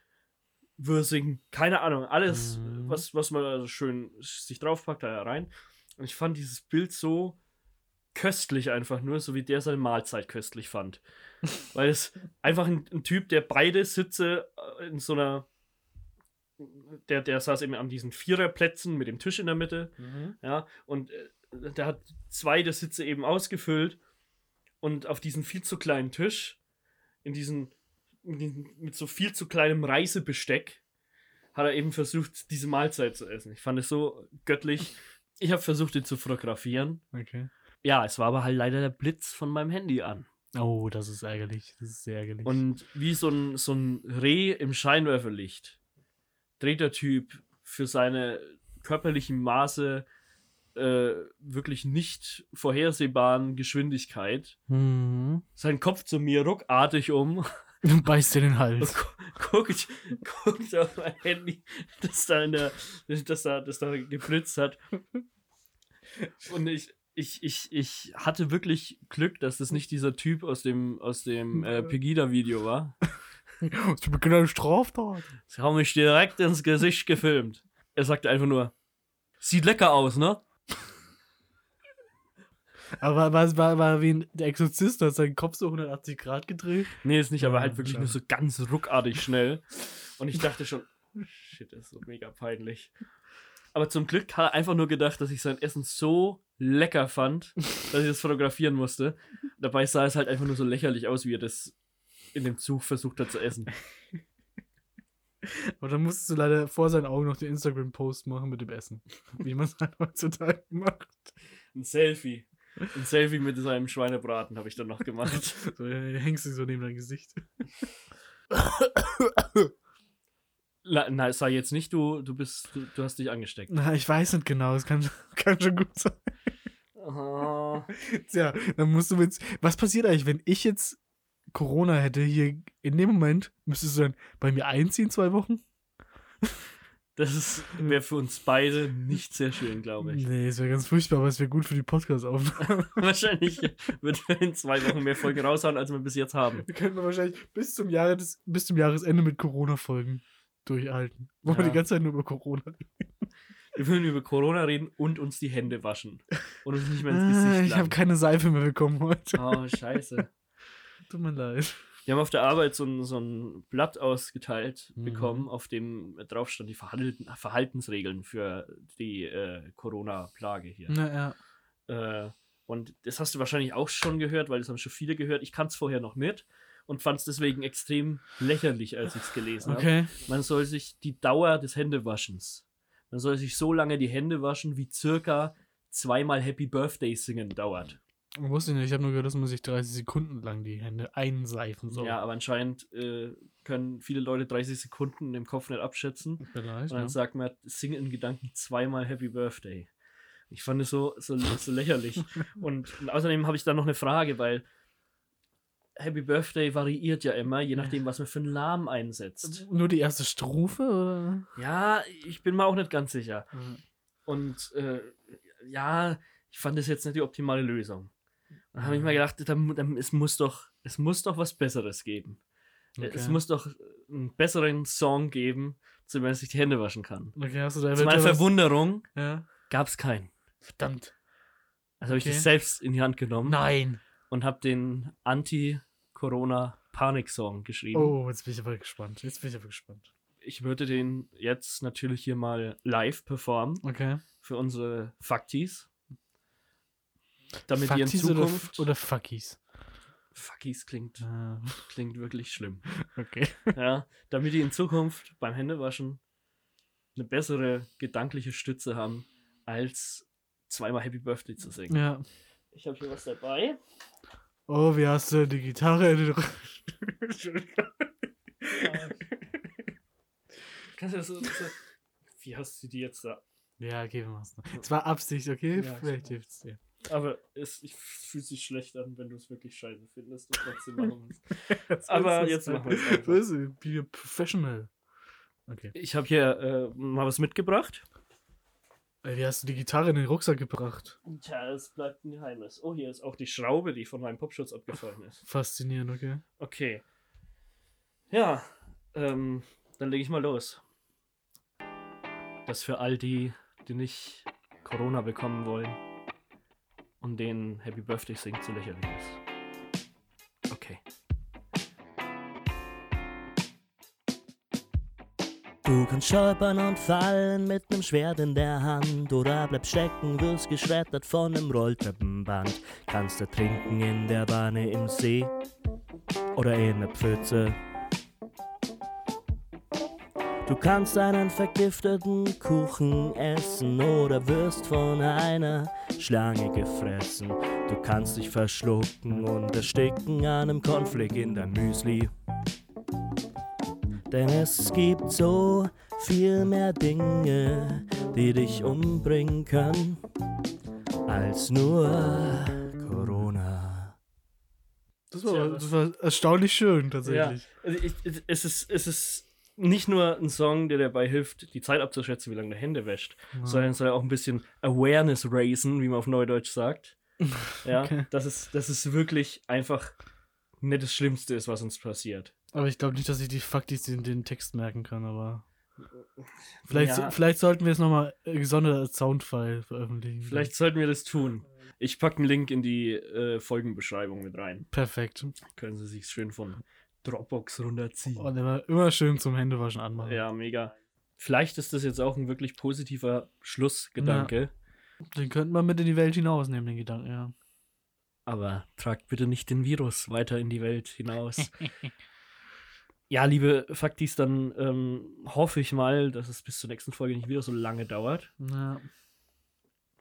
Würsing, keine Ahnung, alles, Mhm. was, was man also schön sich draufpackt, da rein. Und ich fand dieses Bild so köstlich einfach nur, so wie der seine Mahlzeit köstlich fand. [LAUGHS] Weil es einfach ein, ein Typ, der beide Sitze äh, in so einer der, der saß eben an diesen Viererplätzen mit dem Tisch in der Mitte. Mhm. Ja, und äh, der hat zwei der Sitze eben ausgefüllt und auf diesen viel zu kleinen Tisch, in diesen, in diesen mit so viel zu kleinem Reisebesteck, hat er eben versucht, diese Mahlzeit zu essen. Ich fand es so göttlich. Ich habe versucht, ihn zu fotografieren. Okay. Ja, es war aber halt leider der Blitz von meinem Handy an. Oh, das ist ärgerlich. Das ist sehr ärgerlich. Und wie so ein, so ein Reh im Scheinwerferlicht dreht der Typ für seine körperlichen Maße äh, wirklich nicht vorhersehbaren Geschwindigkeit mhm. seinen Kopf zu mir ruckartig um Du [LAUGHS] beißt dir den und Hals. gu guckt, guckt auf mein Handy, das da, in der, das da, das da geblitzt hat. Und ich, ich, ich, ich hatte wirklich Glück, dass das nicht dieser Typ aus dem, aus dem äh, Pegida-Video war. Ich bin eine Straftat. Sie haben mich direkt ins Gesicht gefilmt. Er sagte einfach nur, sieht lecker aus, ne? Aber war, war, war wie ein, der Exorzist, hat seinen Kopf so 180 Grad gedreht. Nee, ist nicht, aber Ja, halt wirklich klar. nur so ganz ruckartig schnell. Und ich dachte schon, shit, das ist so mega peinlich. Aber zum Glück hat er einfach nur gedacht, dass ich sein Essen so lecker fand, dass ich das fotografieren musste. Dabei sah es halt einfach nur so lächerlich aus, wie er das in dem Zug versucht hat zu essen. [LAUGHS] Aber dann musstest du leider vor seinen Augen noch den Instagram-Post machen mit dem Essen. Wie man es halt heutzutage macht. Ein Selfie. Ein Selfie mit seinem Schweinebraten habe ich dann noch gemacht. [LAUGHS] So, hängst du so neben dein Gesicht. La- Na, sag jetzt nicht, du, du bist, du, du hast dich angesteckt. Na, ich weiß nicht genau. Es kann, [LAUGHS] kann schon gut sein. Ah. Tja, dann musst du jetzt. Was passiert eigentlich, wenn ich jetzt Corona hätte hier in dem Moment? Müsstest du dann bei mir einziehen, zwei Wochen? Das wäre für uns beide nicht sehr schön, glaube ich. Nee, es wäre ganz furchtbar, aber es wäre gut für die Podcast-Aufnahme. [LAUGHS] Wahrscheinlich wird wir in zwei Wochen mehr Folgen raushauen, als wir bis jetzt haben. Wir könnten wahrscheinlich bis zum, Jahres, bis zum Jahresende mit Corona-Folgen durchhalten. Wo wir Ja. die ganze Zeit nur über Corona reden. Wir würden über Corona reden und uns die Hände waschen. Und uns nicht mehr ins Ah, Gesicht ich habe keine Seife mehr bekommen heute. Oh, scheiße. Tut mir leid. Wir haben auf der Arbeit so ein, so ein Blatt ausgeteilt Mhm. bekommen, auf dem drauf stand die Verhalten, Verhaltensregeln für die äh, Corona-Plage hier. Na ja. Äh, und das hast du wahrscheinlich auch schon gehört, weil das haben schon viele gehört. Ich kann es vorher noch nicht. und fand es deswegen extrem lächerlich, als ich es gelesen habe. Okay. Man soll sich die Dauer des Händewaschens, man soll sich so lange die Hände waschen, wie circa zweimal Happy Birthday singen dauert. Wusste ich nicht, ich habe nur gehört, dass man sich 30 Sekunden lang die Hände einseifen soll. Ja, aber anscheinend äh, können viele Leute 30 Sekunden im Kopf nicht abschätzen. Vielleicht. Und dann Ja. sagt man, sing in Gedanken zweimal Happy Birthday. Ich fand es so, so, so lächerlich. [LAUGHS] und, und außerdem habe ich da noch eine Frage, weil Happy Birthday variiert ja immer, je nachdem, was man für einen Namen einsetzt. Nur die erste Strophe, oder? Ja, ich bin mir auch nicht ganz sicher. Und äh, ja, ich fand das jetzt nicht die optimale Lösung. Dann habe ich mir gedacht, es, muss doch, es muss doch was Besseres geben. Okay. Es muss doch einen besseren Song geben, zu dem man sich die Hände waschen kann. Okay, hast du da Zu meiner Verwunderung Ja. gab es keinen. Verdammt. Also habe ich Okay. das selbst in die Hand genommen Nein. und habe den Anti-Corona-Panik-Song geschrieben. Oh, jetzt bin ich aber gespannt. Jetzt bin ich aber gespannt. Ich würde den jetzt natürlich hier mal live performen Okay. für unsere Faktis. Damit ihr in Faktis oder, Zukunft. oder Fuckies? Fakis klingt, Ah, [LAUGHS] klingt wirklich schlimm. okay. Ja, damit die in Zukunft beim Händewaschen eine bessere gedankliche Stütze haben, als zweimal Happy Birthday zu singen. Ja. Ich habe hier was dabei. Oh, wie hast du die Gitarre in den? Entschuldigung. Kannst du das so, so, wie hast du die jetzt da? Ja, geben wir es noch. Es war Absicht, okay? Ja, Vielleicht es dir. Aber es ich fühlt sich schlecht an, wenn du es wirklich scheiße findest und trotzdem machen [LAUGHS] willst. Aber jetzt machen wir es einfach. Was? Be professional. Okay. Ich habe hier äh, mal was mitgebracht. Ey, Wie hast du die Gitarre in den Rucksack gebracht? Tja, es bleibt ein Geheimnis. Oh, hier ist auch die Schraube, die von meinem Popschutz abgefallen ist. Faszinierend, okay? Okay. Ja, ähm, dann lege ich mal los. Das für all die, die nicht Corona bekommen wollen und denen Happy Birthday Sing zu lächerlich ist. Okay. Du kannst stolpern und fallen mit nem Schwert in der Hand oder bleibst stecken, wirst geschreddert von nem Rolltreppenband. Kannst ertrinken in der Wanne im See oder in der Pfütze. Du kannst einen vergifteten Kuchen essen oder wirst von einer Schlange gefressen. Du kannst dich verschlucken und ersticken an einem Konflikt in dein Müsli. Denn es gibt so viel mehr Dinge, die dich umbringen können, als nur Corona. Das war, das war erstaunlich schön, tatsächlich. Ja, also ich- es, ist, es ist nicht nur ein Song, der dabei hilft, die Zeit abzuschätzen, wie lange der Hände wäscht, sondern es soll ja auch ein bisschen Awareness raisen, wie man auf Neudeutsch sagt. [LAUGHS] Ja, Okay. dass, es, dass es wirklich einfach nicht das Schlimmste ist, was uns passiert. Aber ich glaube nicht, dass ich die Faktis den, den Text merken kann, aber. Vielleicht, Ja. vielleicht sollten wir es nochmal gesondert als Soundfile veröffentlichen. Vielleicht sollten wir das tun. Ich packe einen Link in die äh, Folgenbeschreibung mit rein. Perfekt. Können Sie sich schön von Dropbox runterziehen. Und immer, immer schön zum Händewaschen anmachen. Ja, mega. Vielleicht ist das jetzt auch ein wirklich positiver Schlussgedanke. Den könnte man mit in die Welt hinausnehmen, den Gedanken, ja. Aber tragt bitte nicht den Virus weiter in die Welt hinaus. [LAUGHS] ja, liebe Faktis, dann ähm, hoffe ich mal, dass es bis zur nächsten Folge nicht wieder so lange dauert. ja.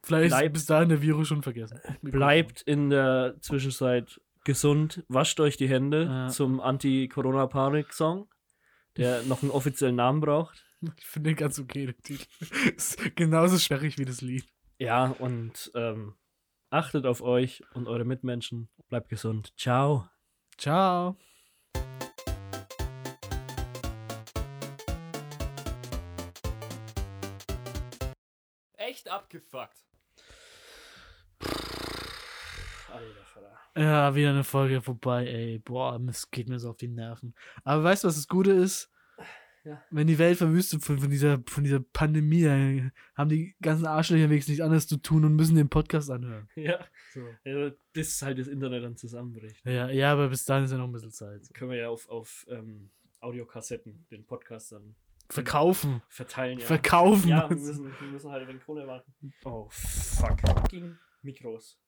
Vielleicht ist Bleibt- bis dahin der Virus schon vergessen. Bleibt in der Zwischenzeit gesund, wascht euch die Hände Ja. zum Anti-Corona-Panik-Song, der [LAUGHS] noch einen offiziellen Namen braucht. Ich finde den ganz okay, den Titel. [LAUGHS] Ist genauso sperrig wie das Lied. Ja, und ähm, achtet auf euch und eure Mitmenschen. Bleibt gesund. Ciao. Ciao. Echt abgefuckt. Alter Vater. Ja, wieder eine Folge vorbei, ey. Boah, es geht mir so auf die Nerven. Aber weißt du, was das Gute ist? Ja. Wenn die Welt verwüstet von, von, dieser, von dieser Pandemie, dann haben die ganzen Arschlöcher wenigstens nichts anderes zu tun und müssen den Podcast anhören. [LAUGHS] Ja, So. also, bis halt das Internet dann zusammenbricht. Ja, ja, aber bis dahin ist ja noch ein bisschen Zeit. Können wir ja auf, auf ähm, Audiokassetten den Podcast dann Verkaufen. verteilen. Ja, Verkaufen. ja wir, müssen, wir müssen halt den Krone warten. Oh, fuck. Fucking Mikros.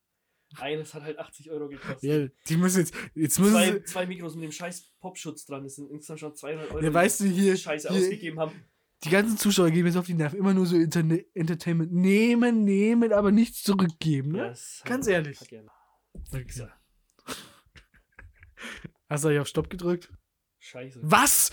Eines hat halt 80 Euro gekostet. Ja, die müssen jetzt, jetzt müssen zwei, sie, zwei Mikros mit dem scheiß Popschutz dran. Das sind insgesamt schon 200 Euro. ja, weißt du, hier, die Scheiße hier ausgegeben haben. die ganzen Zuschauer gehen jetzt auf die Nerven, immer nur so Interne Entertainment nehmen, nehmen, aber nichts zurückgeben, ne? Ja, Ganz hat- ehrlich. Hast du eigentlich auf Stopp gedrückt? Scheiße. Was?